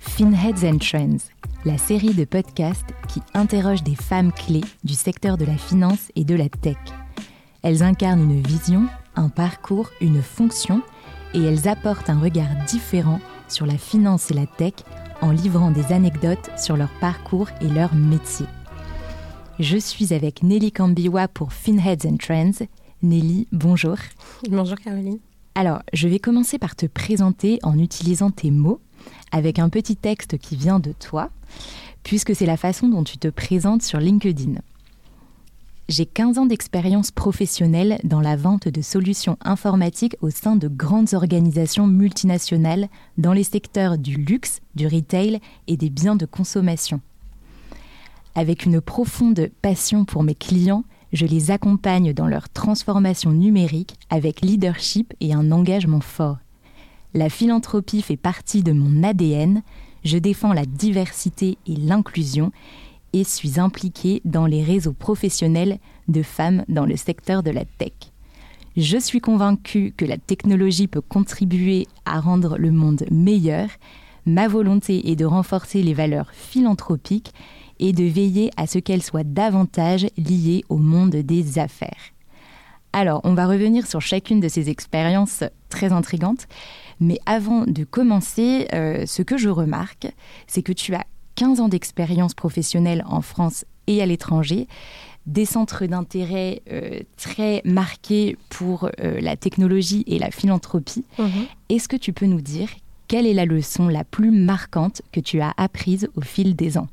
Finheads and Trends, la série de podcasts qui interroge des femmes clés du secteur de la finance et de la tech. Elles incarnent une vision, un parcours, une fonction et elles apportent un regard différent sur la finance et la tech en livrant des anecdotes sur leur parcours et leur métier. Je suis avec Nelly Cambiwa pour Finheads and Trends. Nelly, bonjour. Bonjour Caroline. Alors, je vais commencer par te présenter en utilisant tes mots avec un petit texte qui vient de toi, puisque c'est la façon dont tu te présentes sur LinkedIn. J'ai 15 ans d'expérience professionnelle dans la vente de solutions informatiques au sein de grandes organisations multinationales dans les secteurs du luxe, du retail et des biens de consommation. Avec une profonde passion pour mes clients, je les accompagne dans leur transformation numérique avec leadership et un engagement fort. La philanthropie fait partie de mon ADN, je défends la diversité et l'inclusion et suis impliquée dans les réseaux professionnels de femmes dans le secteur de la tech. Je suis convaincue que la technologie peut contribuer à rendre le monde meilleur. Ma volonté est de renforcer les valeurs philanthropiques et de veiller à ce qu'elles soient davantage liées au monde des affaires. Alors, on va revenir sur chacune de ces expériences très intrigantes, mais avant de commencer, euh, ce que je remarque, c'est que tu as 15 ans d'expérience professionnelle en France et à l'étranger, des centres d'intérêt euh, très marqués pour euh, la technologie et la philanthropie. Mhm. Est-ce que tu peux nous dire quelle est la leçon la plus marquante que tu as apprise au fil des ans?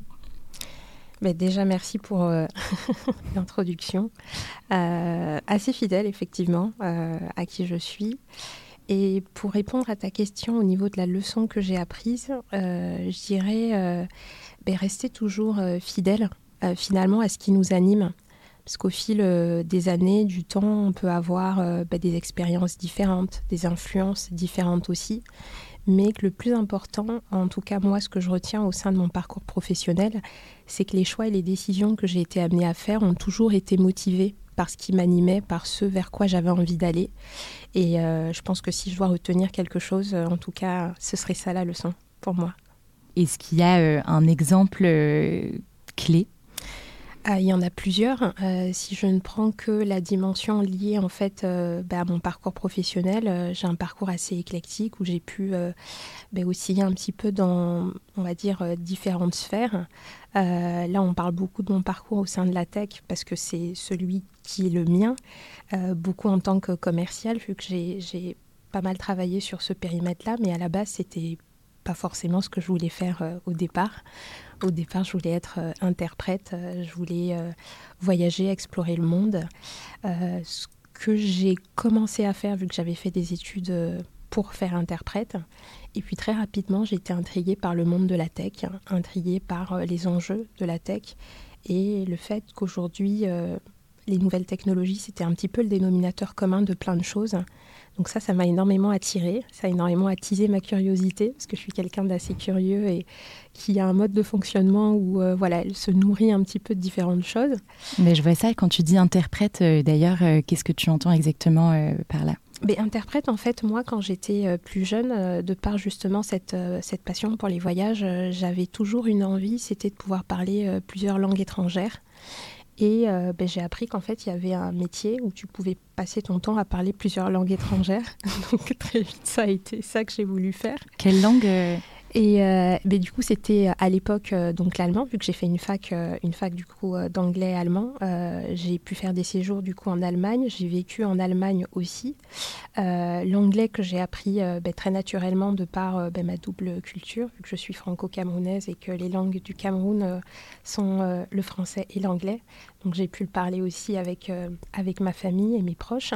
Ben déjà, merci pour euh, l'introduction. assez fidèle, effectivement, à qui je suis. Et pour répondre à ta question au niveau de la leçon que j'ai apprise, euh, je dirais euh, ben, rester toujours euh, fidèle finalement à ce qui nous anime. Parce qu'au fil des années, du temps, on peut avoir ben, des expériences différentes, des influences différentes aussi. Mais que le plus important, en tout cas moi, ce que je retiens au sein de mon parcours professionnel, c'est que les choix et les décisions que j'ai été amenée à faire ont toujours été motivés par ce qui m'animait, par ce vers quoi j'avais envie d'aller. Et euh, je pense que si je dois retenir quelque chose, euh, en tout cas, ce serait ça la leçon pour moi. Est-ce qu'il y a euh, un exemple clé ah, il y en a plusieurs. si je ne prends que la dimension liée en fait bah, à mon parcours professionnel, j'ai un parcours assez éclectique où j'ai pu bah, osciller un petit peu dans, on va dire, différentes sphères. là, on parle beaucoup de mon parcours au sein de la tech parce que c'est celui qui est le mien, euh, beaucoup en tant que commercial, vu que j'ai pas mal travaillé sur ce périmètre-là, mais à la base, c'était pas forcément ce que je voulais faire euh, au départ. Au départ, je voulais être euh, interprète, je voulais voyager, explorer le monde. ce que j'ai commencé à faire, vu que j'avais fait des études pour faire interprète. Et puis très rapidement, j'ai été intriguée par le monde de la tech, intriguée par les enjeux de la tech et le fait qu'aujourd'hui, les nouvelles technologies, c'était un petit peu le dénominateur commun de plein de choses. Donc ça, ça m'a énormément attiré, ça a énormément attisé ma curiosité, parce que je suis quelqu'un d'assez curieux et qui a un mode de fonctionnement où euh, voilà, elle se nourrit un petit peu de différentes choses. Mais je vois ça quand tu dis interprète, euh, d'ailleurs, euh, qu'est-ce que tu entends exactement par là? Mais interprète, en fait, moi, quand j'étais plus jeune, de par justement cette, cette passion pour les voyages, j'avais toujours une envie, c'était de pouvoir parler plusieurs langues étrangères. Et euh, ben, j'ai appris qu'en fait, il y avait un métier où tu pouvais passer ton temps à parler plusieurs langues étrangères. Donc très vite, ça a été ça que j'ai voulu faire. Quelle langue euh, et euh, ben, du coup, c'était à l'époque donc l'allemand, vu que j'ai fait une fac, une fac du coup d'anglais-allemand. j'ai pu faire des séjours du coup en Allemagne. J'ai vécu en Allemagne aussi. L'anglais que j'ai appris ben, très naturellement de par ma double culture, vu que je suis franco-camerounaise et que les langues du Cameroun sont le français et l'anglais. Donc j'ai pu le parler aussi avec, avec ma famille et mes proches.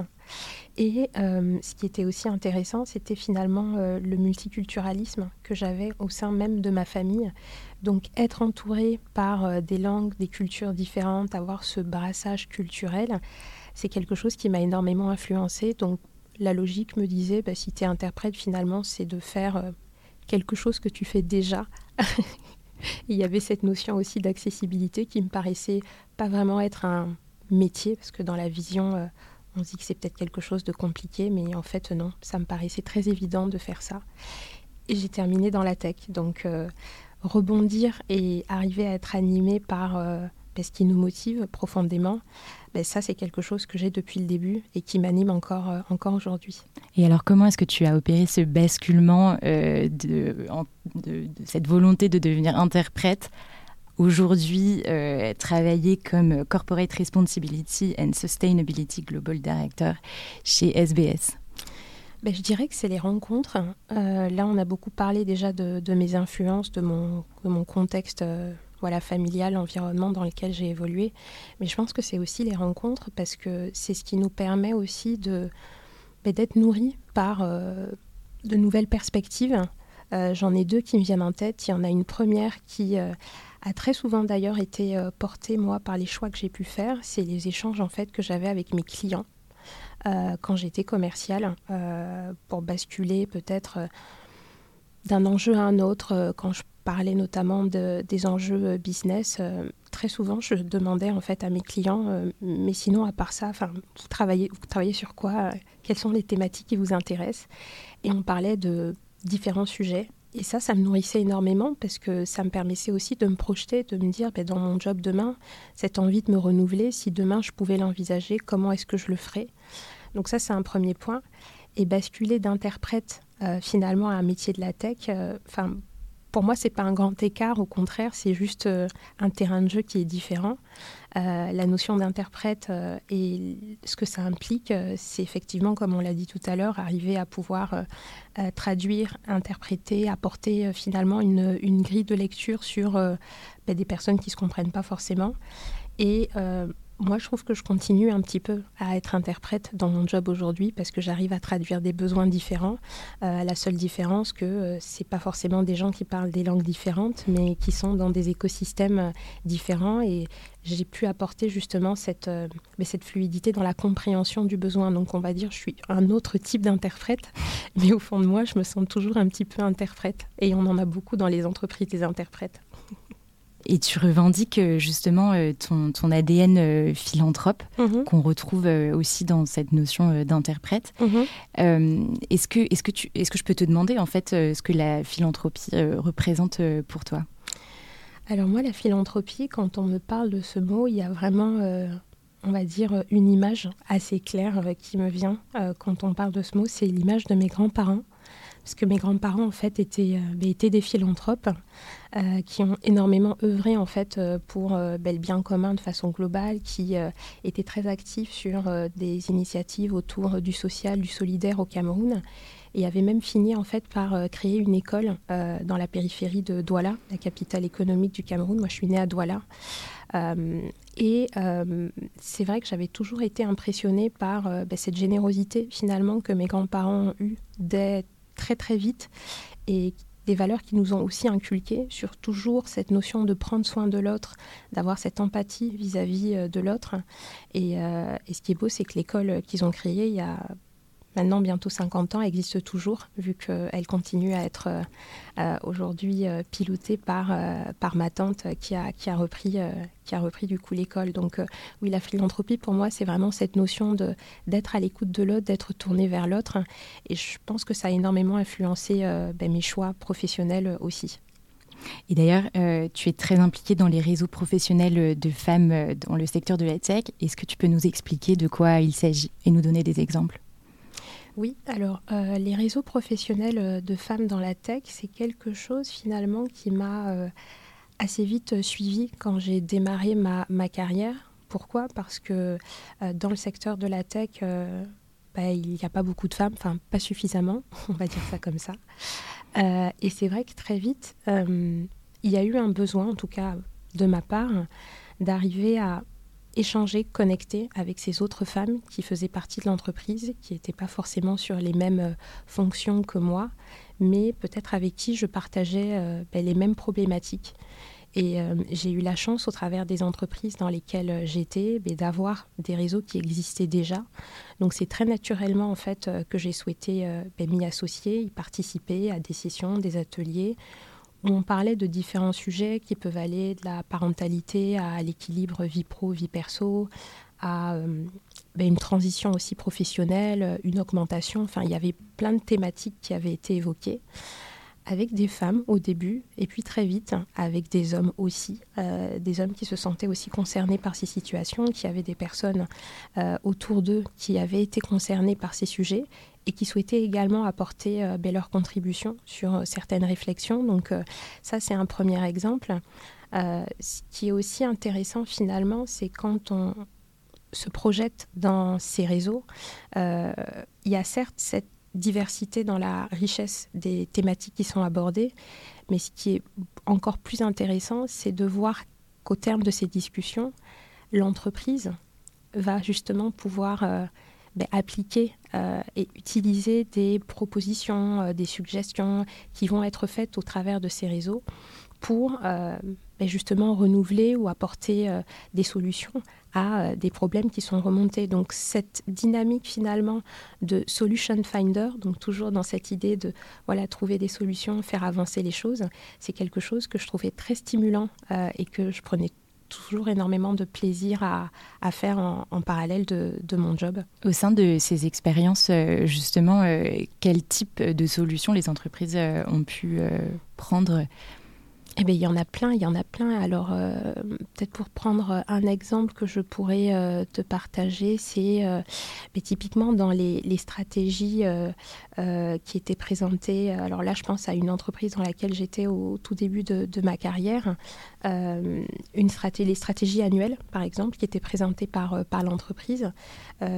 Et euh, ce qui était aussi intéressant, c'était finalement euh, le multiculturalisme que j'avais au sein même de ma famille. Donc être entouré par euh, des langues, des cultures différentes, avoir ce brassage culturel, c'est quelque chose qui m'a énormément influencé. Donc la logique me disait, bah, si tu es interprète, finalement, c'est de faire quelque chose que tu fais déjà. il y avait cette notion aussi d'accessibilité qui me paraissait pas vraiment être un métier, parce que dans la vision, on se dit que c'est peut-être quelque chose de compliqué, mais en fait non, ça me paraissait très évident de faire ça. Et j'ai terminé dans la tech, donc euh, rebondir et arriver à être animé par euh, ben, ce qui nous motive profondément, ben, ça c'est quelque chose que j'ai depuis le début et qui m'anime encore, encore aujourd'hui. Et alors comment est-ce que tu as opéré ce basculement de, de, cette volonté de devenir interprète aujourd'hui euh, travailler comme Corporate Responsibility and Sustainability Global Director chez SBS ben, Je dirais que c'est les rencontres. Euh, là, on a beaucoup parlé déjà de, mes influences, de mon, contexte euh, familial, environnement dans lequel j'ai évolué. Mais je pense que c'est aussi les rencontres parce que c'est ce qui nous permet aussi de, ben, d'être nourris par de nouvelles perspectives. J'en ai deux qui me viennent en tête. Il y en a une première qui a très souvent d'ailleurs été euh, porté moi par les choix que j'ai pu faire. C'est les échanges en fait que j'avais avec mes clients euh, quand j'étais commerciale euh, pour basculer peut-être d'un enjeu à un autre. quand je parlais notamment de, des enjeux business, très souvent je demandais en fait à mes clients, mais sinon à part ça, vous travaillez, vous travaillez sur quoi? Quelles sont les thématiques qui vous intéressent? Et on parlait de différents sujets et ça, ça me nourrissait énormément parce que ça me permettait aussi de me projeter, de me dire, ben, dans mon job demain, cette envie de me renouveler, si demain je pouvais l'envisager, comment est-ce que je le ferais? Donc ça, c'est un premier point. Et basculer d'interprète euh, finalement à un métier de la tech, euh, enfin pour moi, c'est pas un grand écart. Au contraire, c'est juste euh, un terrain de jeu qui est différent. Euh, la notion d'interprète euh, et ce que ça implique, c'est effectivement, comme on l'a dit tout à l'heure, arriver à pouvoir traduire, interpréter, apporter finalement une, grille de lecture sur ben, des personnes qui se comprennent pas forcément. Et moi, je trouve que je continue un petit peu à être interprète dans mon job aujourd'hui parce que j'arrive à traduire des besoins différents. Euh, la seule différence que euh, c'est pas forcément des gens qui parlent des langues différentes, mais qui sont dans des écosystèmes euh, différents et j'ai pu apporter justement cette, mais cette fluidité dans la compréhension du besoin. Donc, on va dire, je suis un autre type d'interprète, mais au fond de moi, je me sens toujours un petit peu interprète. Et on en a beaucoup dans les entreprises des interprètes. Et tu revendiques euh, justement euh, ton, ton ADN euh, philanthrope mhm. qu'on retrouve aussi dans cette notion d'interprète. Mhm. est-ce que, est que tu, est-ce que je peux te demander en fait ce que la philanthropie représente pour toi? Alors moi, la philanthropie, quand on me parle de ce mot, il y a vraiment, on va dire, une image assez claire qui me vient quand on parle de ce mot. C'est l'image de mes grands-parents parce que mes grands-parents en fait étaient, euh, bah, étaient des philanthropes euh, qui ont énormément œuvré en fait euh, pour bah, le bien commun de façon globale, qui étaient très actifs sur des initiatives autour du social, du solidaire au Cameroun et avait même fini en fait par créer une école dans la périphérie de Douala, la capitale économique du Cameroun. Moi, je suis née à Douala. et c'est vrai que j'avais toujours été impressionnée par bah, cette générosité finalement que mes grands-parents ont eue dès très très vite et des valeurs qui nous ont aussi inculquées sur toujours cette notion de prendre soin de l'autre, d'avoir cette empathie vis-à-vis euh, de l'autre. Et, euh, et, ce qui est beau, c'est que l'école qu'ils ont créée il y a maintenant bientôt 50 ans, existe toujours, vu qu'elle continue à être euh, euh, aujourd'hui euh, pilotée par, par ma tante qui a, qui a, repris, qui a repris du coup l'école. Donc oui, la philanthropie, pour moi, c'est vraiment cette notion d'être à l'écoute de l'autre, d'être tourné vers l'autre. Et je pense que ça a énormément influencé ben, mes choix professionnels aussi. Et d'ailleurs, tu es très impliquée dans les réseaux professionnels de femmes dans le secteur de la tech. Est-ce que tu peux nous expliquer de quoi il s'agit et nous donner des exemples? Oui, alors euh, les réseaux professionnels euh, de femmes dans la tech, c'est quelque chose finalement qui m'a euh, assez vite suivi quand j'ai démarré ma, carrière. Pourquoi? Parce que dans le secteur de la tech, bah, il n'y a pas beaucoup de femmes, enfin pas suffisamment, on va dire ça comme ça. et c'est vrai que très vite, il y a eu un besoin, en tout cas de ma part, d'arriver à échanger, connecter avec ces autres femmes qui faisaient partie de l'entreprise, qui n'étaient pas forcément sur les mêmes euh, fonctions que moi, mais peut-être avec qui je partageais euh, ben, les mêmes problématiques. Et euh, j'ai eu la chance, au travers des entreprises dans lesquelles j'étais, ben, d'avoir des réseaux qui existaient déjà. Donc c'est très naturellement en fait que j'ai souhaité ben, m'y associer, y participer à des sessions, des ateliers on parlait de différents sujets qui peuvent aller de la parentalité à l'équilibre vie pro, vie perso, à euh, ben, une transition aussi professionnelle, une augmentation. Enfin, il y avait plein de thématiques qui avaient été évoquées avec des femmes au début et puis très vite avec des hommes aussi, euh, des hommes qui se sentaient aussi concernés par ces situations, qui avaient des personnes euh, autour d'eux qui avaient été concernées par ces sujets et qui souhaitaient également apporter euh, ben, leur contribution sur certaines réflexions. Donc ça c'est un premier exemple. ce qui est aussi intéressant finalement, c'est quand on se projette dans ces réseaux, il y a certes cette diversité dans la richesse des thématiques qui sont abordées. Mais ce qui est encore plus intéressant, c'est de voir qu'au terme de ces discussions, l'entreprise va justement pouvoir euh, ben, appliquer euh, et utiliser des propositions, euh, des suggestions qui vont être faites au travers de ces réseaux pour ben, justement renouveler ou apporter des solutions à euh, des problèmes qui sont remontés. Donc cette dynamique finalement de solution finder, donc toujours dans cette idée de voilà trouver des solutions, faire avancer les choses, c'est quelque chose que je trouvais très stimulant euh, et que je prenais toujours énormément de plaisir à, faire en, parallèle de, de, mon job. Au sein de ces expériences, euh, justement, quel type de solutions les entreprises ont pu prendre eh bien, il y en a plein, il y en a plein. Alors, euh, peut-être pour prendre un exemple que je pourrais euh, te partager, c'est euh, typiquement dans les, stratégies qui étaient présentées. Alors là, je pense à une entreprise dans laquelle j'étais au tout début de, ma carrière. une stratégie, les stratégies annuelles, par exemple, qui étaient présentées par, par l'entreprise,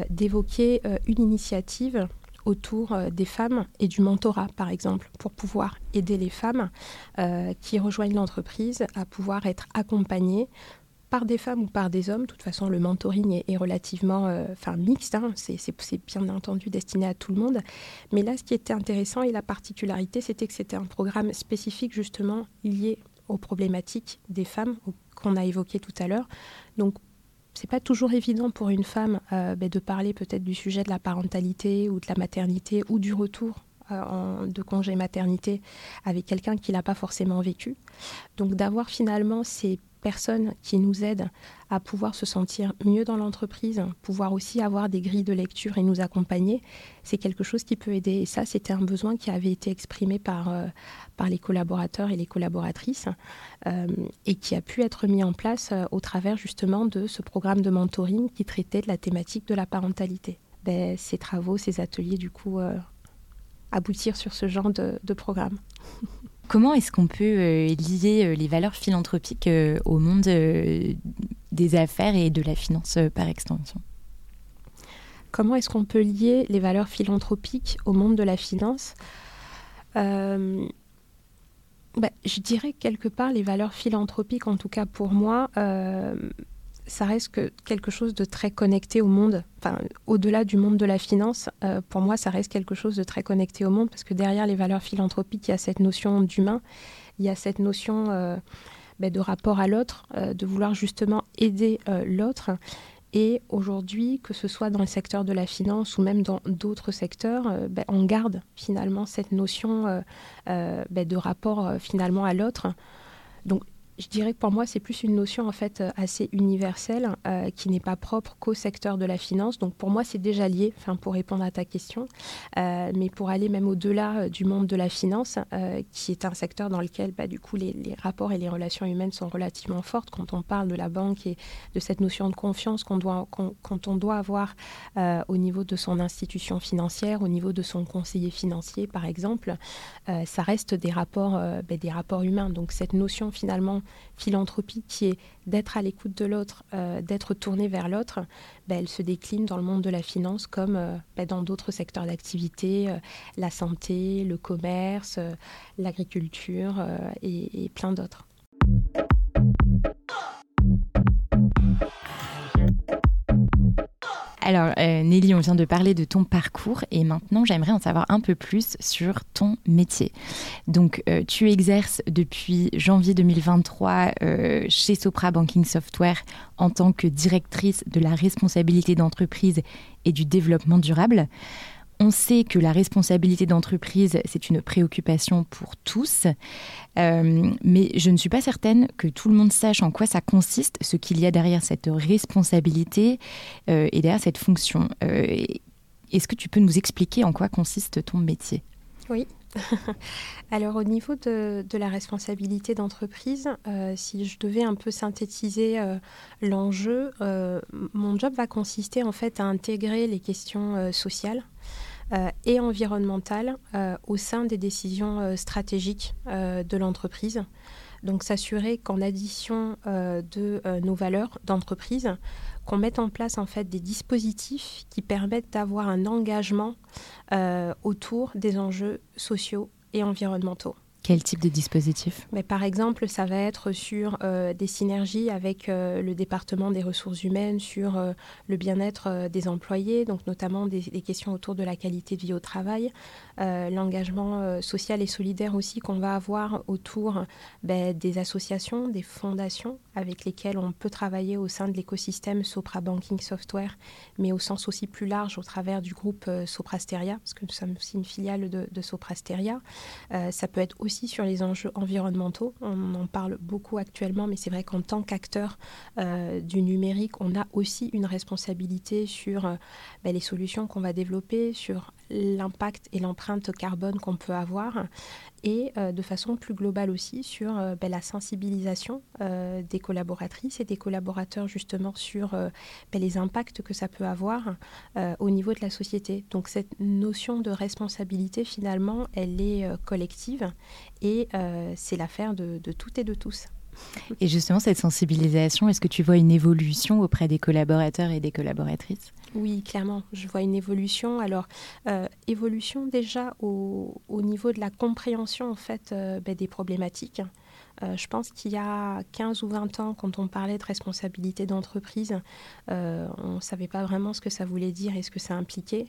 d'évoquer une initiative autour euh, des femmes et du mentorat, par exemple, pour pouvoir aider les femmes euh, qui rejoignent l'entreprise à pouvoir être accompagnées par des femmes ou par des hommes. De toute façon, le mentoring est, relativement euh, mixte, hein. c'est bien entendu destiné à tout le monde. Mais là, ce qui était intéressant et la particularité, c'était que c'était un programme spécifique justement lié aux problématiques des femmes qu'on a évoquées tout à l'heure. Donc c'est pas toujours évident pour une femme euh, ben, de parler peut-être du sujet de la parentalité ou de la maternité ou du retour euh, de congé maternité avec quelqu'un qui l'a pas forcément vécu. Donc d'avoir finalement ces personnes qui nous aident à pouvoir se sentir mieux dans l'entreprise, pouvoir aussi avoir des grilles de lecture et nous accompagner, c'est quelque chose qui peut aider. Et ça, c'était un besoin qui avait été exprimé par, euh, par les collaborateurs et les collaboratrices euh, et qui a pu être mis en place euh, au travers justement de ce programme de mentoring qui traitait de la thématique de la parentalité. Ben, ces travaux, ces ateliers, du coup, aboutir sur ce genre de, de programme. Comment est-ce qu'on peut euh, lier euh, les valeurs philanthropiques euh, au monde des affaires et de la finance par extension? Comment est-ce qu'on peut lier les valeurs philanthropiques au monde de la finance? Bah, Je dirais quelque part les valeurs philanthropiques, en tout cas pour moi, ça reste que quelque chose de très connecté au monde. Enfin, au-delà du monde de la finance, euh, pour moi, ça reste quelque chose de très connecté au monde parce que derrière les valeurs philanthropiques, il y a cette notion d'humain, il y a cette notion euh, ben, de rapport à l'autre, euh, de vouloir justement aider l'autre. Et aujourd'hui, que ce soit dans le secteur de la finance ou même dans d'autres secteurs, ben, on garde finalement cette notion ben, de rapport finalement à l'autre. Donc je dirais que pour moi, c'est plus une notion en fait euh, assez universelle euh, qui n'est pas propre qu'au secteur de la finance. Donc pour moi, c'est déjà lié, enfin pour répondre à ta question, euh, mais pour aller même au-delà du monde de la finance, qui est un secteur dans lequel bah, du coup les, rapports et les relations humaines sont relativement fortes quand on parle de la banque et de cette notion de confiance qu'on doit, quand on doit avoir au niveau de son institution financière, au niveau de son conseiller financier par exemple, ça reste des rapports, bah, des rapports humains. Donc cette notion finalement philanthropie qui est d'être à l'écoute de l'autre, euh, d'être tourné vers l'autre, ben, elle se décline dans le monde de la finance comme euh, ben, dans d'autres secteurs d'activité, euh, la santé, le commerce, l'agriculture et plein d'autres. Alors, euh, Nelly, on vient de parler de ton parcours et maintenant, j'aimerais en savoir un peu plus sur ton métier. Donc, euh, tu exerces depuis janvier 2023 euh, chez Sopra Banking Software en tant que directrice de la responsabilité d'entreprise et du développement durable. On sait que la responsabilité d'entreprise, c'est une préoccupation pour tous, euh, mais je ne suis pas certaine que tout le monde sache en quoi ça consiste, ce qu'il y a derrière cette responsabilité euh, et derrière cette fonction. Euh, est-ce que tu peux nous expliquer en quoi consiste ton métier? Oui. Alors au niveau de, la responsabilité d'entreprise, si je devais un peu synthétiser l'enjeu, mon job va consister en fait à intégrer les questions sociales et environnementale euh, au sein des décisions euh, stratégiques de l'entreprise. Donc s'assurer qu'en addition de nos valeurs d'entreprise, qu'on mette en place en fait des dispositifs qui permettent d'avoir un engagement autour des enjeux sociaux et environnementaux. Quel type de dispositif? Mais Par exemple, ça va être sur euh, des synergies avec euh, le département des ressources humaines, sur euh, le bien-être des employés, donc notamment des, questions autour de la qualité de vie au travail, l'engagement social et solidaire aussi qu'on va avoir autour ben, des associations, des fondations avec lesquelles on peut travailler au sein de l'écosystème Sopra Banking Software, mais au sens aussi plus large au travers du groupe Soprasteria, parce que nous sommes aussi une filiale de, de Soprasteria. ça peut être aussi sur les enjeux environnementaux. On en parle beaucoup actuellement, mais c'est vrai qu'en tant qu'acteur euh, du numérique, on a aussi une responsabilité sur euh, ben, les solutions qu'on va développer, sur l'impact et l'empreinte carbone qu'on peut avoir et euh, de façon plus globale aussi sur euh, ben, la sensibilisation euh, des collaboratrices et des collaborateurs justement sur ben, les impacts que ça peut avoir au niveau de la société. Donc cette notion de responsabilité finalement, elle est collective et c'est l'affaire de, de toutes et de tous. Et justement, cette sensibilisation, est-ce que tu vois une évolution auprès des collaborateurs et des collaboratrices? Oui, clairement, je vois une évolution. Alors, euh, évolution déjà au, niveau de la compréhension en fait euh, ben, des problématiques. Euh, je pense qu'il y a 15 ou 20 ans, quand on parlait de responsabilité d'entreprise, on ne savait pas vraiment ce que ça voulait dire et ce que ça impliquait.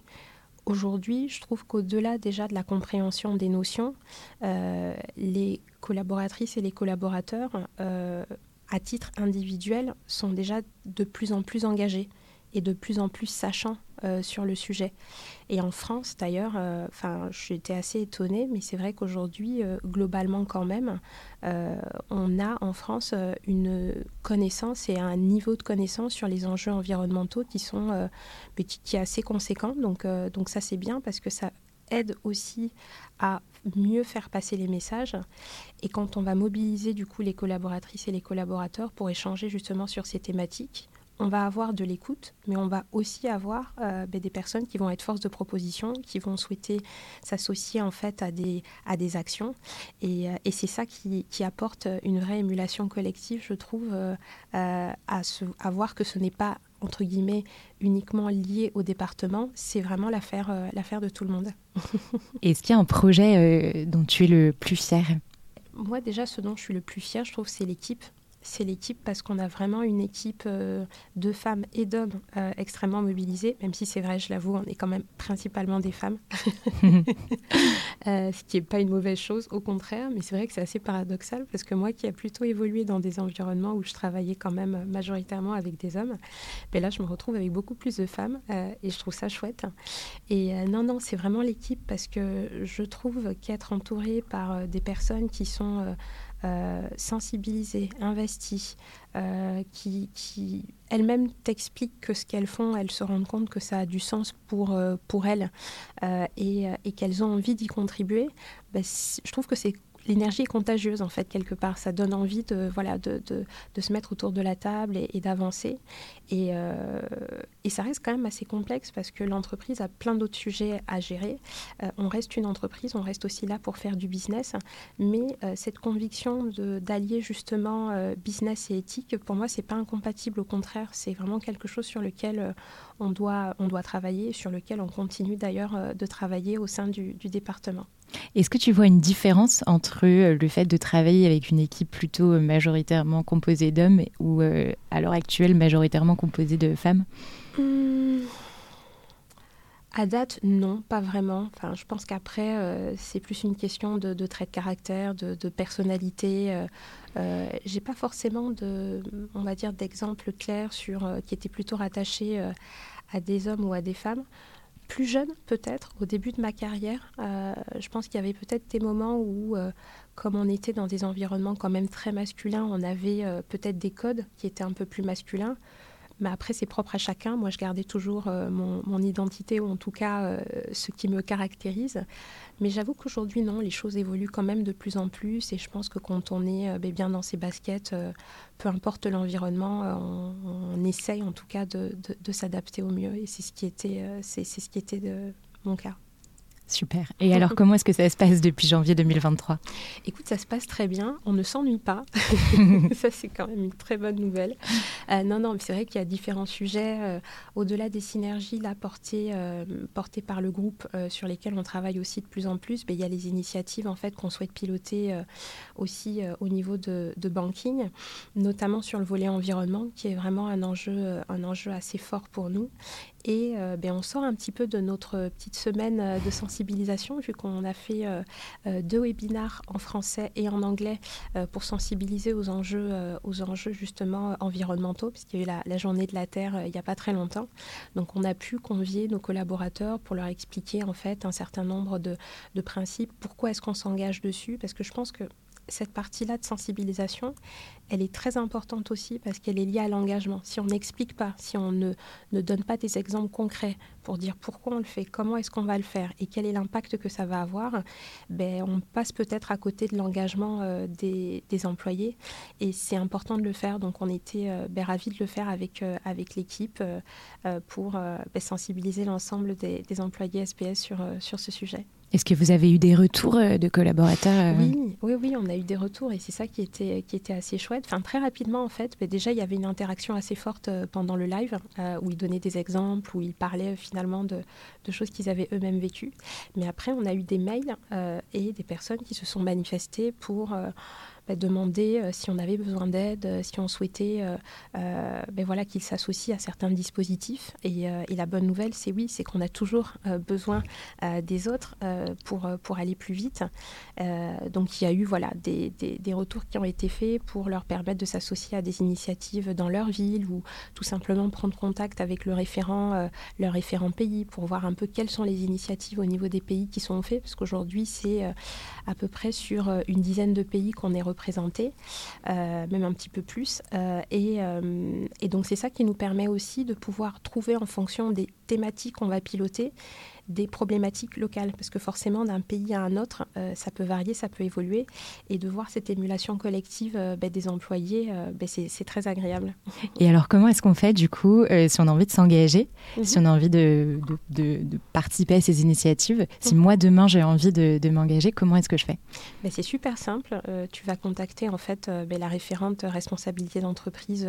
Aujourd'hui, je trouve qu'au-delà déjà de la compréhension des notions, les collaboratrices et les collaborateurs, à titre individuel, sont déjà de plus en plus engagés et de plus en plus sachant euh, sur le sujet. Et en France, d'ailleurs, euh, j'étais assez étonnée, mais c'est vrai qu'aujourd'hui, euh, globalement quand même, on a en France une connaissance et un niveau de connaissance sur les enjeux environnementaux qui sont qui, est assez conséquent. Donc, donc ça, c'est bien parce que ça aide aussi à mieux faire passer les messages. Et quand on va mobiliser du coup les collaboratrices et les collaborateurs pour échanger justement sur ces thématiques, on va avoir de l'écoute, mais on va aussi avoir euh, ben, des personnes qui vont être force de proposition, qui vont souhaiter s'associer en fait à des, à des actions. Et, euh, c'est ça qui, apporte une vraie émulation collective, je trouve, euh, à, se, à voir que ce n'est pas entre guillemets uniquement lié au département, c'est vraiment l'affaire l'affaire de tout le monde. Est-ce qu'il y a un projet dont tu es le plus fier? Moi déjà, ce dont je suis le plus fier, je trouve, c'est l'équipe c'est l'équipe parce qu'on a vraiment une équipe euh, de femmes et d'hommes euh, extrêmement mobilisés, même si c'est vrai, je l'avoue, on est quand même principalement des femmes, euh, ce qui n'est pas une mauvaise chose, au contraire, mais c'est vrai que c'est assez paradoxal parce que moi qui ai plutôt évolué dans des environnements où je travaillais quand même majoritairement avec des hommes, ben là je me retrouve avec beaucoup plus de femmes et je trouve ça chouette. Et non, non, c'est vraiment l'équipe parce que je trouve qu'être entouré par des personnes qui sont euh, sensibilisées, investies, euh, qui, qui elles-mêmes t'expliquent que ce qu'elles font, elles se rendent compte que ça a du sens pour, euh, pour elles et, qu'elles ont envie d'y contribuer, ben, je trouve que c'est l'énergie est contagieuse en fait quelque part. Ça donne envie de voilà de, se mettre autour de la table et, d'avancer. Et, euh, et, ça reste quand même assez complexe parce que l'entreprise a plein d'autres sujets à gérer. Euh, on reste une entreprise, on reste aussi là pour faire du business, mais euh, cette conviction d'allier justement business et éthique, pour moi, c'est pas incompatible. Au contraire, c'est vraiment quelque chose sur lequel on doit on doit travailler, sur lequel on continue d'ailleurs de travailler au sein du département. Est-ce que tu vois une différence entre euh, le fait de travailler avec une équipe plutôt euh, majoritairement composée d'hommes ou euh, à l'heure actuelle majoritairement composée de femmes? Hmm. À date, non, pas vraiment. Je pense qu'après, c'est plus une question de, trait de caractère, de, personnalité. Euh, J'ai pas forcément de, on va dire, d'exemple clair qui était plutôt rattaché à des hommes ou à des femmes plus jeune, peut-être, au début de ma carrière, je pense qu'il y avait peut-être des moments où, comme on était dans des environnements quand même très masculins, on avait peut-être des codes qui étaient un peu plus masculins. Mais après, c'est propre à chacun. Moi, je gardais toujours euh, mon, identité, ou en tout cas euh, ce qui me caractérise. Mais j'avoue qu'aujourd'hui, non, les choses évoluent quand même de plus en plus. Et je pense que quand on est euh, ben, bien dans ses baskets, peu importe l'environnement, on, essaye en tout cas de, s'adapter au mieux. Et c'est ce qui était, c'est, ce qui était de mon cas. Super. Et alors, comment est-ce que ça se passe depuis janvier 2023 Écoute, ça se passe très bien. On ne s'ennuie pas. ça, c'est quand même une très bonne nouvelle. Euh, non, non, mais c'est vrai qu'il y a différents sujets. Euh, au-delà des synergies là, portées, euh, portées par le groupe sur lesquels on travaille aussi de plus en plus, ben, il y a les initiatives en fait, qu'on souhaite piloter aussi au niveau de, de, banking, notamment sur le volet environnement, qui est vraiment un enjeu, un enjeu assez fort pour nous. Et euh, ben, on sort un petit peu de notre petite semaine euh, de sensibilisation, vu qu'on a fait euh, deux webinars en français et en anglais pour sensibiliser aux enjeux, aux enjeux justement environnementaux, puisqu'il y a eu la, journée de la Terre il n'y a pas très longtemps. Donc on a pu convier nos collaborateurs pour leur expliquer en fait un certain nombre de, de principes, pourquoi est-ce qu'on s'engage dessus, parce que je pense que cette partie-là de sensibilisation, elle est très importante aussi parce qu'elle est liée à l'engagement. Si on n'explique pas, si on ne, ne, donne pas des exemples concrets pour dire pourquoi on le fait, comment est-ce qu'on va le faire et quel est l'impact que ça va avoir, ben, on passe peut-être à côté de l'engagement euh, des, employés. Et c'est important de le faire. Donc on était euh, ben, ravis de le faire avec, euh, avec l'équipe pour ben, sensibiliser l'ensemble des, des, employés SPS sur, sur ce sujet. Est-ce que vous avez eu des retours euh, de collaborateurs euh oui, oui, oui, on a eu des retours et c'est ça qui était, qui était assez chouette. Enfin, très rapidement, en fait, mais déjà, il y avait une interaction assez forte euh, pendant le live où ils donnaient des exemples, où ils parlaient finalement de, de choses qu'ils avaient eux-mêmes vécues. Mais après, on a eu des mails et des personnes qui se sont manifestées pour bah, demander euh, si on avait besoin d'aide, euh, si on souhaitait euh, ben voilà, qu'ils s'associent à certains dispositifs. Et, la bonne nouvelle, c'est oui, c'est qu'on a toujours besoin des autres pour, pour aller plus vite. donc il y a eu voilà, des, des, retours qui ont été faits pour leur permettre de s'associer à des initiatives dans leur ville ou tout simplement prendre contact avec le référent, le référent pays pour voir un peu quelles sont les initiatives au niveau des pays qui sont faites. Parce qu'aujourd'hui, c'est à peu près sur une dizaine de pays qu'on est représentés, euh, même un petit peu plus. Euh, euh, et, donc c'est ça qui nous permet aussi de pouvoir trouver en fonction des thématiques qu'on va piloter des problématiques locales, parce que forcément d'un pays à un autre, euh, ça peut varier, ça peut évoluer, et de voir cette émulation collective euh, ben, des employés, euh, ben, c'est très agréable. Et alors comment est-ce qu'on fait du coup, si on a envie de s'engager, mhm. si on a envie de, de, participer à ces initiatives, si mhm. moi demain j'ai envie de, m'engager, comment est-ce que je fais? Ben, C'est super simple, tu vas contacter en fait la référente responsabilité d'entreprise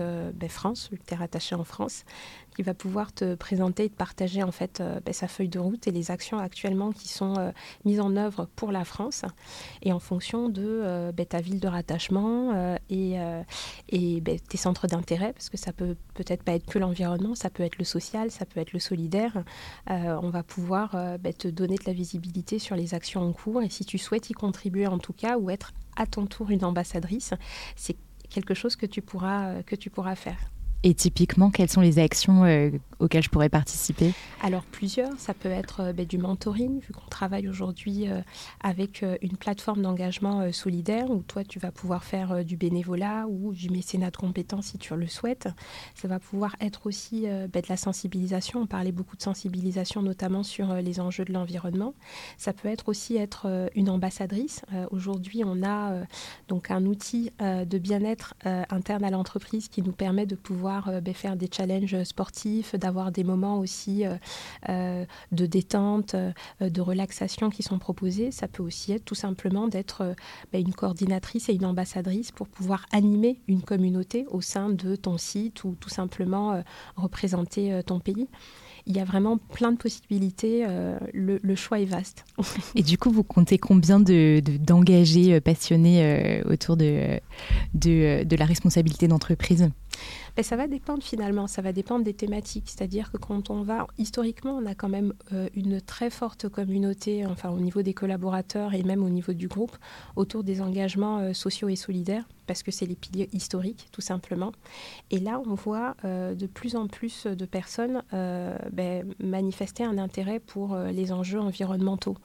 France, tu es rattaché en France, qui va pouvoir te présenter et te partager en fait euh, ben, sa feuille de route et les actions actuellement qui sont euh, mises en œuvre pour la France et en fonction de euh, ben, ta ville de rattachement et, ben, tes centres d'intérêt parce que ça peut peut-être pas être que l'environnement, ça peut être le social, ça peut être le solidaire. on va pouvoir te donner de la visibilité sur les actions en cours et si tu souhaites y contribuer en tout cas ou être à ton tour une ambassadrice, c'est quelque chose que tu pourras, que tu pourras faire. Et typiquement, quelles sont les actions euh, auxquelles je pourrais participer? Alors plusieurs, ça peut être euh, ben, du mentoring, vu qu'on travaille aujourd'hui euh, avec une plateforme d'engagement solidaire où toi tu vas pouvoir faire du bénévolat ou du mécénat de compétences si tu le souhaites. Ça va pouvoir être aussi ben, de la sensibilisation. On parlait beaucoup de sensibilisation notamment sur les enjeux de l'environnement. Ça peut être aussi être une ambassadrice. aujourd'hui, on a donc un outil de bien-être interne à l'entreprise qui nous permet de pouvoir euh, ben, faire des challenges sportifs, d'avoir des moments aussi euh, euh, de détente, de relaxation qui sont proposés. Ça peut aussi être tout simplement d'être ben, une coordinatrice et une ambassadrice pour pouvoir animer une communauté au sein de ton site ou tout simplement représenter ton pays il y a vraiment plein de possibilités. le, choix est vaste. Et du coup, vous comptez combien d'engagés de, passionnés autour de, de, la responsabilité d'entreprise? Ben, Ça va dépendre finalement, ça va dépendre des thématiques. C'est-à-dire que quand on va, historiquement, on a quand même euh, une très forte communauté, enfin au niveau des collaborateurs et même au niveau du groupe, autour des engagements euh, sociaux et solidaires parce que c'est les piliers historiques, tout simplement. Et là, on voit euh, de plus en plus de personnes ben, manifester un intérêt pour les enjeux environnementaux.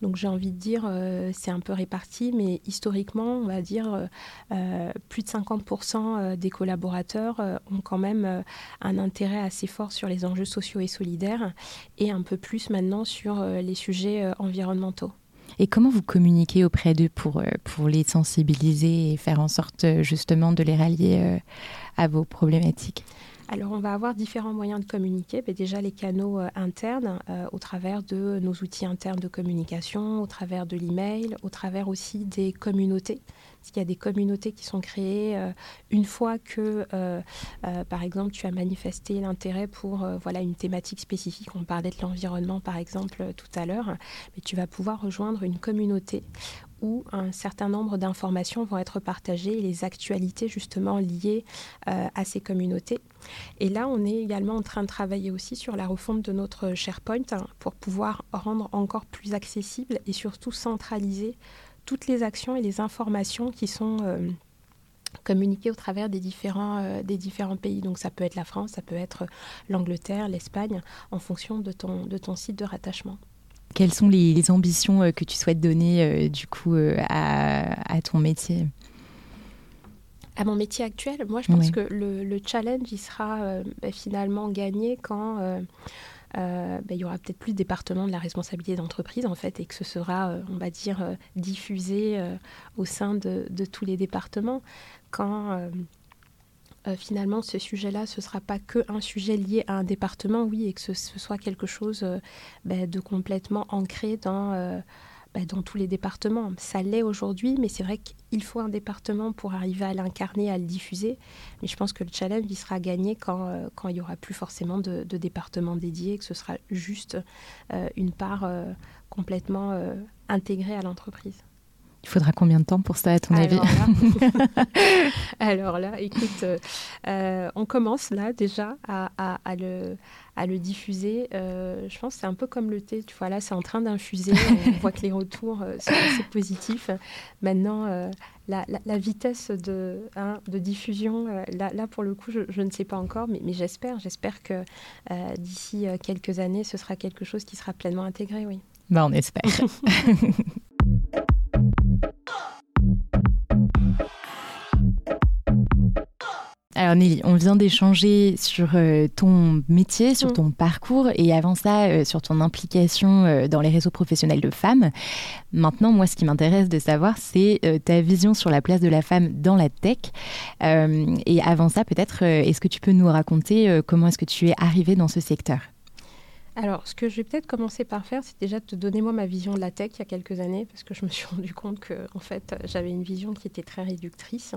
Donc j'ai envie de dire, c'est un peu réparti, mais historiquement, on va dire, plus de 50% des collaborateurs ont quand même un intérêt assez fort sur les enjeux sociaux et solidaires, et un peu plus maintenant sur les sujets environnementaux. Et comment vous communiquez auprès d'eux pour, euh, pour les sensibiliser et faire en sorte euh, justement de les rallier euh, à vos problématiques? Alors, on va avoir différents moyens de communiquer. Mais déjà, les canaux internes, au travers de nos outils internes de communication, au travers de l'email, au travers aussi des communautés. Il y a des communautés qui sont créées euh, une fois que, euh, euh, par exemple, tu as manifesté l'intérêt pour voilà, une thématique spécifique. On parlait de l'environnement, par exemple, tout à l'heure. Mais tu vas pouvoir rejoindre une communauté où un certain nombre d'informations vont être partagées les actualités justement liées à ces communautés. Et là, on est également en train de travailler aussi sur la refonte de notre SharePoint hein, pour pouvoir rendre encore plus accessible et surtout centraliser toutes les actions et les informations qui sont euh, communiquées au travers des différents, euh, des différents pays. Donc ça peut être la France, ça peut être l'Angleterre, l'Espagne, en fonction de ton, de ton site de rattachement. Quelles sont les, ambitions euh, que tu souhaites donner du coup à, ton métier? À mon métier actuel, moi je pense que le, challenge il sera bah, finalement gagné quand euh, ben, il y aura peut-être plus de département de la responsabilité d'entreprise en fait et que ce sera, euh, on va dire, euh, diffusé au sein de, tous les départements. Quand finalement ce sujet-là, ce ne sera pas que un sujet lié à un département, oui, et que ce, soit quelque chose ben, de complètement ancré dans bah, dans tous les départements. Ça l'est aujourd'hui, mais c'est vrai qu'il faut un département pour arriver à l'incarner, à le diffuser. Mais je pense que le challenge, il sera gagné quand, euh, quand il n'y aura plus forcément de, de département dédié, que ce sera juste euh, une part euh, complètement intégrée à l'entreprise. Il faudra combien de temps pour ça, à ton avis Alors là, écoute, on commence là déjà à, à, le, à le diffuser. Euh, je pense que c'est un peu comme le thé. Tu vois, là, c'est en train d'infuser. on voit que les retours euh, sont assez positifs. Maintenant, euh, la, vitesse de, hein, de diffusion, là, là, pour le coup, je, ne sais pas encore, mais, mais j'espère. J'espère que d'ici quelques années, ce sera quelque chose qui sera pleinement intégré, oui. Bah, on espère. Alors Nelly, on vient d'échanger sur euh, ton métier, sur mm. ton parcours et avant ça euh, sur ton implication euh, dans les réseaux professionnels de femmes. Maintenant, moi, ce qui m'intéresse de savoir, c'est ta vision sur la place de la femme dans la tech. et avant ça, peut-être, est-ce que tu peux nous raconter comment est-ce que tu es arrivée dans ce secteur? Alors, ce que je vais peut-être commencer par faire, c'est déjà de te donner moi ma vision de la tech il y a quelques années, parce que je me suis rendu compte que en fait, j'avais une vision qui était très réductrice.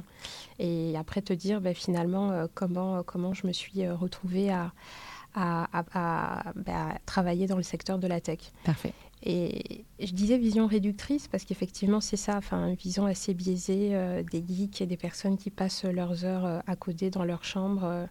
Et après te dire ben, finalement euh, comment, comment je me suis euh, retrouvée à, à, ben, travailler dans le secteur de la tech. Parfait. Et je disais vision réductrice parce qu'effectivement c'est ça, enfin une vision assez biaisée euh, des geeks et des personnes qui passent leurs heures euh, à coder dans leur chambre. Euh,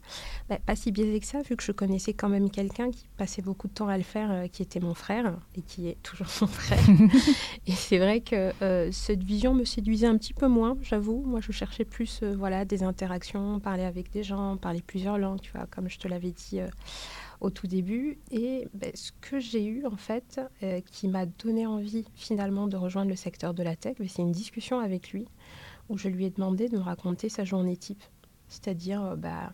bah, pas si biaisée que ça, vu que je connaissais quand même quelqu'un qui passait beaucoup de temps à le faire, qui était mon frère et qui est toujours mon frère. et c'est vrai que cette vision me séduisait un petit peu moins, j'avoue. Moi je cherchais plus voilà des interactions, parler avec des gens, parler plusieurs langues, tu vois, comme je te l'avais dit au tout début. Et ben, ce que j'ai eu, en fait, euh, qui m'a donné envie finalement de rejoindre le secteur de la tech, ben, c'est une discussion avec lui où je lui ai demandé de me raconter sa journée type. C'est-à-dire, euh, bah,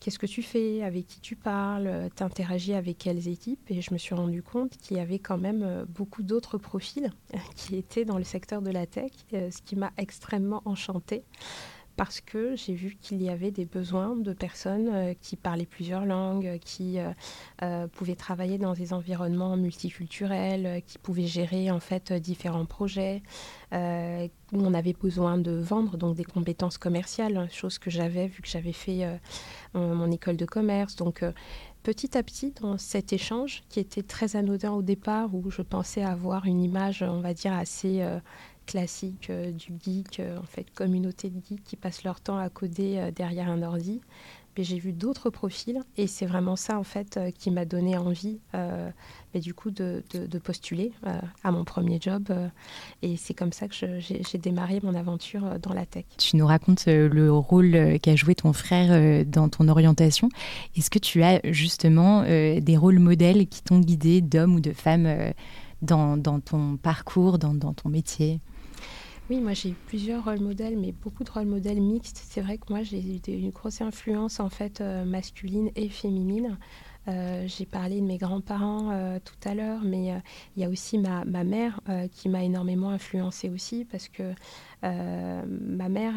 qu'est-ce que tu fais, avec qui tu parles, t'interagis avec quelles équipes. Et je me suis rendu compte qu'il y avait quand même euh, beaucoup d'autres profils qui étaient dans le secteur de la tech, ce qui m'a extrêmement enchantée parce que j'ai vu qu'il y avait des besoins de personnes euh, qui parlaient plusieurs langues, qui euh, euh, pouvaient travailler dans des environnements multiculturels, qui pouvaient gérer en fait différents projets, on avait besoin de vendre donc des compétences commerciales, chose que j'avais vu que j'avais fait mon école de commerce. Donc petit à petit, dans cet échange qui était très anodin au départ, où je pensais avoir une image, on va dire, assez classique euh, du geek, euh, en fait, communauté de geeks qui passent leur temps à coder euh, derrière un ordi. mais j'ai vu d'autres profils et c'est vraiment ça en fait qui m'a donné envie euh, du coup de, postuler euh, à mon premier job et c'est comme ça que j'ai démarré mon aventure dans la tech. Tu nous racontes le rôle qu'a joué ton frère dans ton orientation. Est-ce que tu as justement des rôles modèles qui t'ont guidé d'hommes ou de femmes dans, ton parcours, dans ton métier? Oui, moi j'ai eu plusieurs rôles modèles, mais beaucoup de rôles modèles mixtes. C'est vrai que moi j'ai eu une grosse influence en fait euh, masculine et féminine. Euh, j'ai parlé de mes grands-parents euh, tout à l'heure, mais il y a aussi ma, ma mère qui m'a énormément influencée aussi parce que ma mère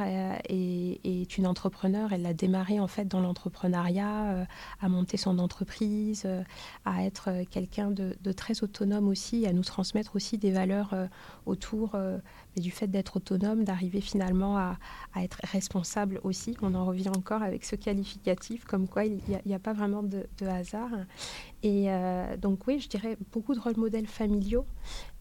est, une entrepreneur. Elle a démarré en fait dans l'entrepreneuriat, à monter son entreprise, à être quelqu'un de, très autonome aussi, à nous transmettre aussi des valeurs autour du fait d'être autonome, d'arriver finalement à, être responsable aussi. On en revient encore avec ce qualificatif, comme quoi il n'y a, pas vraiment de, hasard. Et euh, donc oui, je dirais beaucoup de rôles modèles familiaux.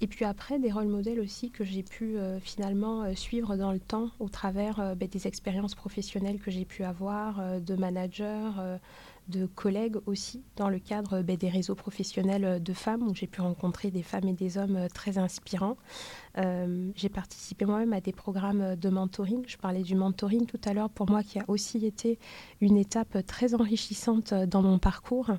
Et puis après, des rôles modèles aussi que j'ai pu euh, finalement euh, suivre dans le temps au travers ben, des expériences professionnelles que j'ai pu avoir, de managers de collègues aussi dans le cadre ben, des réseaux professionnels de femmes où j'ai pu rencontrer des femmes et des hommes très inspirants. Euh, j'ai participé moi-même à des programmes de mentoring. Je parlais du mentoring tout à l'heure pour moi qui a aussi été une étape très enrichissante dans mon parcours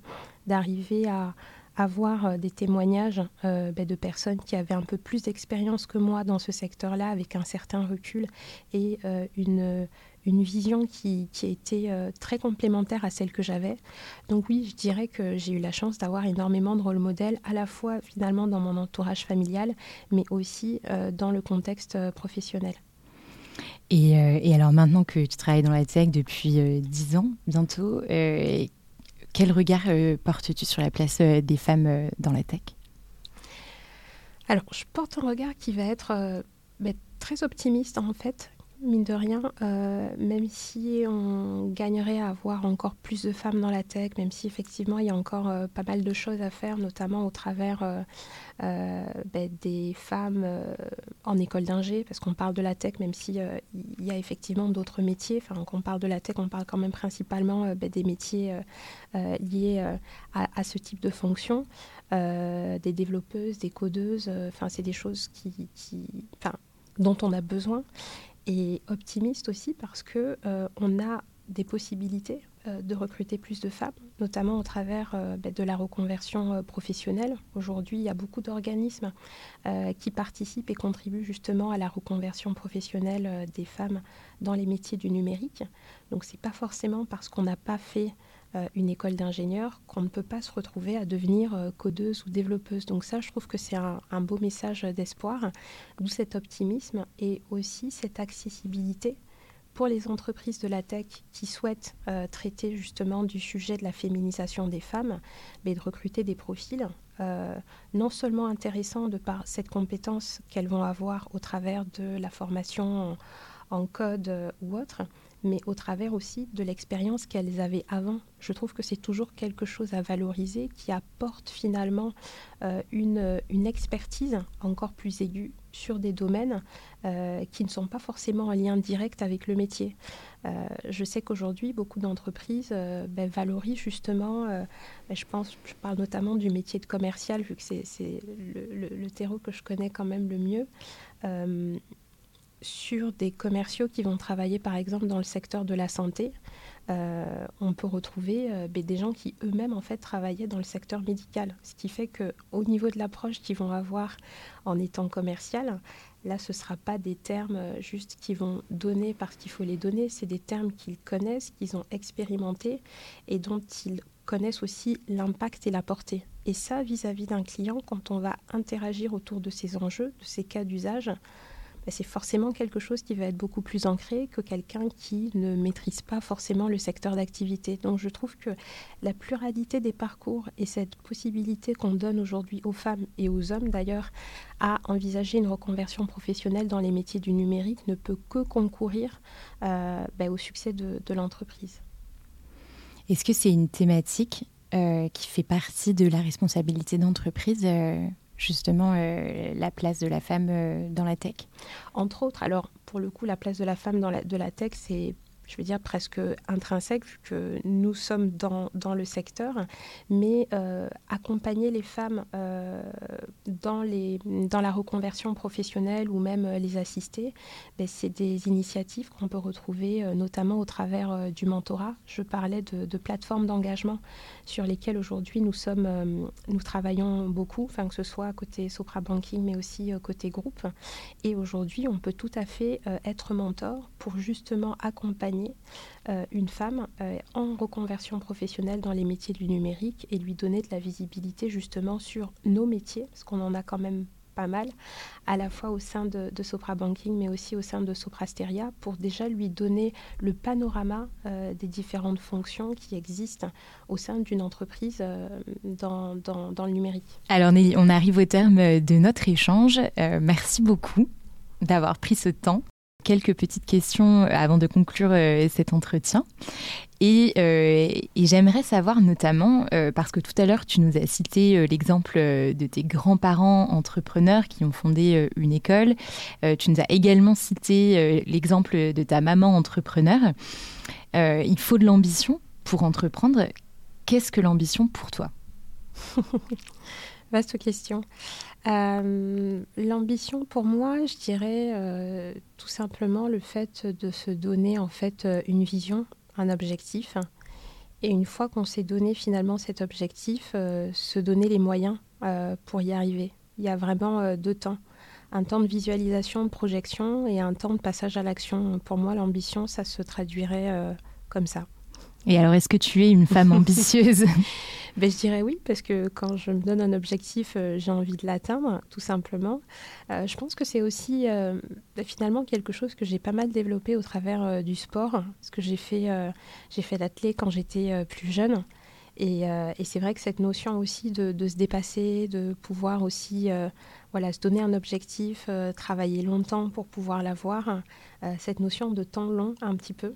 d'arriver à avoir des témoignages euh, ben, de personnes qui avaient un peu plus d'expérience que moi dans ce secteur-là, avec un certain recul et euh, une, une vision qui, qui été euh, très complémentaire à celle que j'avais. Donc oui, je dirais que j'ai eu la chance d'avoir énormément de rôles modèles, à la fois finalement dans mon entourage familial, mais aussi euh, dans le contexte euh, professionnel. Et, et, alors maintenant que tu travailles dans la tech depuis dix ans bientôt, quel regard portes-tu sur la place des femmes dans la tech? Alors, je porte un regard qui va être très optimiste en fait, mine de rien, euh, même si on gagnerait à avoir encore plus de femmes dans la tech, même si effectivement il y a encore euh, pas mal de choses à faire, notamment au travers euh, ben, des femmes en école d'ingé, parce qu'on parle de la tech, même s'il il y a effectivement d'autres métiers. Enfin, quand on parle de la tech, on parle quand même principalement ben, des métiers liés à, ce type de fonction, des développeuses, des codeuses. Enfin, c'est des choses qui, qui dont on a besoin et optimiste aussi parce que euh, on a des possibilités euh, de recruter plus de femmes, notamment au travers euh, ben, de la reconversion professionnelle. Aujourd'hui, il y a beaucoup d'organismes qui participent et contribuent justement à la reconversion professionnelle des femmes dans les métiers du numérique. Donc, c'est pas forcément parce qu'on n'a pas fait une école d'ingénieur qu'on ne peut pas se retrouver à devenir euh, codeuse ou développeuse. Donc ça, je trouve que c'est un, beau message d'espoir, d'où cet optimisme et aussi cette accessibilité pour les entreprises de la tech qui souhaitent euh, traiter justement du sujet de la féminisation des femmes, mais de recruter des profils non seulement intéressants de par cette compétence qu'elles vont avoir au travers de la formation en code ou autre, mais au travers aussi de l'expérience qu'elles avaient avant. Je trouve que c'est toujours quelque chose à valoriser qui apporte finalement euh, une, une, expertise encore plus aiguë sur des domaines euh, qui ne sont pas forcément en lien direct avec le métier. Euh, je sais qu'aujourd'hui, beaucoup d'entreprises ben, valorisent justement, ben, je pense, je parle notamment du métier de commercial, vu que c'est le, le, terreau que je connais quand même le mieux sur des commerciaux qui vont travailler par exemple dans le secteur de la santé. Euh, on peut retrouver euh, ben, des gens qui eux-mêmes en fait travaillaient dans le secteur médical, ce qui fait que au niveau de l'approche qu'ils vont avoir en étant commercial, là ce sera pas des termes euh, juste qu'ils vont donner parce qu'il faut les donner, c'est des termes qu'ils connaissent, qu'ils ont expérimentés et dont ils connaissent aussi l'impact et la portée. Et ça, vis-à-vis d'un client, quand on va interagir autour de ces enjeux, de ces cas d'usage, bah, c'est forcément quelque chose qui va être beaucoup plus ancré que quelqu'un qui ne maîtrise pas forcément le secteur d'activité. Donc je trouve que la pluralité des parcours et cette possibilité qu'on donne aujourd'hui aux femmes et aux hommes d'ailleurs à envisager une reconversion professionnelle dans les métiers du numérique ne peut que concourir euh, bah, au succès de, l'entreprise. Est-ce que c'est une thématique euh, qui fait partie de la responsabilité d'entreprise euh, justement euh, la place de la femme euh, dans la tech. Entre autres, alors pour le coup, la place de la femme dans la, de la tech, c'est je veux dire presque intrinsèque, vu que nous sommes dans, dans le secteur, mais euh, accompagner les femmes euh, dans, les, dans la reconversion professionnelle ou même les assister, ben, c'est des initiatives qu'on peut retrouver notamment au travers du mentorat. Je parlais de, plateformes d'engagement sur lesquelles aujourd'hui nous, sommes, nous travaillons beaucoup, que ce soit côté Sopra Banking, mais aussi côté groupe. Et aujourd'hui, on peut tout à fait être mentor pour justement accompagner euh, une femme euh, en reconversion professionnelle dans les métiers du numérique et lui donner de la visibilité justement sur nos métiers, parce qu'on en a quand même pas mal, à la fois au sein de, Sopra Banking, mais aussi au sein de Soprasteria, pour déjà lui donner le panorama euh, des différentes fonctions qui existent au sein d'une entreprise dans, dans, le numérique. Alors Nelly, on arrive au terme de notre échange. merci beaucoup d'avoir pris ce temps quelques petites questions euh, avant de conclure euh, cet entretien. Et, euh, j'aimerais savoir notamment, parce que tout à l'heure tu nous as cité l'exemple de tes grands-parents entrepreneurs qui ont fondé une école, tu nous as également cité l'exemple de ta maman entrepreneur. il faut de l'ambition pour entreprendre. Qu'est-ce que l'ambition pour toi? Vaste question. Euh, l'ambition pour moi, je dirais euh, tout simplement le fait de se donner en fait euh, une vision, un objectif. Et une fois qu'on s'est donné finalement cet objectif, se donner les moyens pour y arriver. Il y a vraiment deux temps. Un temps de visualisation, de projection et un temps de passage à l'action. Pour moi, l'ambition, ça se traduirait comme ça. Et alors, est-ce que tu es une femme ambitieuse? Ben, Je dirais oui, parce que quand je me donne un objectif, euh, j'ai envie de l'atteindre, tout simplement. Euh, je pense que c'est aussi euh, finalement quelque chose que j'ai pas mal développé au travers du sport, parce que j'ai fait, j'ai fait l'athlète quand j'étais plus jeune. Et, et c'est vrai que cette notion aussi de, de, se dépasser, de pouvoir aussi voilà, se donner un objectif, travailler longtemps pour pouvoir l'avoir, cette notion de temps long un petit peu,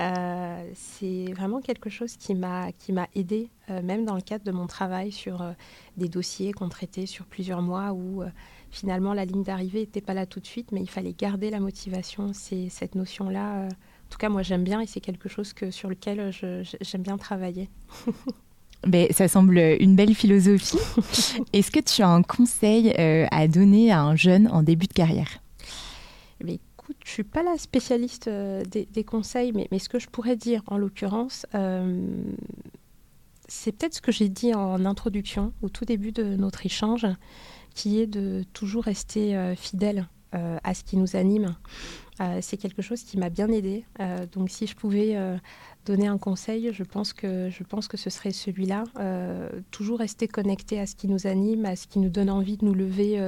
euh, c'est vraiment quelque chose qui m'a qui m'a aidé, euh, même dans le cadre de mon travail sur euh, des dossiers qu'on traitait sur plusieurs mois où finalement la ligne d'arrivée n'était pas là tout de suite, mais il fallait garder la motivation. C'est cette notion-là. en tout cas, moi j'aime bien et c'est quelque chose que sur lequel j'aime bien travailler. Ben, ça semble une belle philosophie. Est-ce que tu as un conseil à donner à un jeune en début de carrière? Je suis pas la spécialiste euh, des, conseils, mais, ce que je pourrais dire en l'occurrence, euh, c'est peut-être ce que j'ai dit en introduction, au tout début de notre échange, qui est de toujours rester euh, fidèle à ce qui nous anime. c'est quelque chose qui m'a bien aidé. donc si je pouvais donner un conseil, je pense que, je pense que ce serait celui-là. toujours rester connecté à ce qui nous anime, à ce qui nous donne envie de nous lever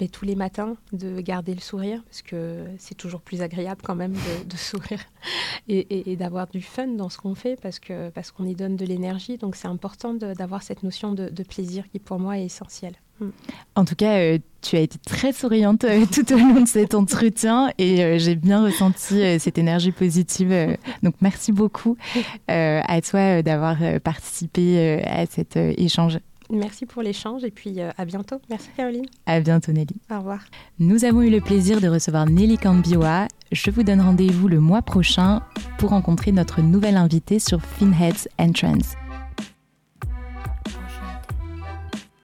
mais tous les matins, de garder le sourire, parce que c'est toujours plus agréable quand même de, sourire et, d'avoir du fun dans ce qu'on fait, parce qu'on parce qu'on y donne de l'énergie. Donc c'est important d'avoir cette notion de, plaisir qui pour moi est essentielle. En tout cas, euh, tu as été très souriante euh, tout au long de cet entretien et euh, j'ai bien ressenti cette énergie positive. donc merci beaucoup à toi d'avoir participé à cet échange. Merci pour l'échange et puis euh, à bientôt. Merci Caroline. À bientôt Nelly. Au revoir. Nous avons eu le plaisir de recevoir Nelly Cambiwa. Je vous donne rendez-vous le mois prochain pour rencontrer notre nouvelle invitée sur Finheads Entrance.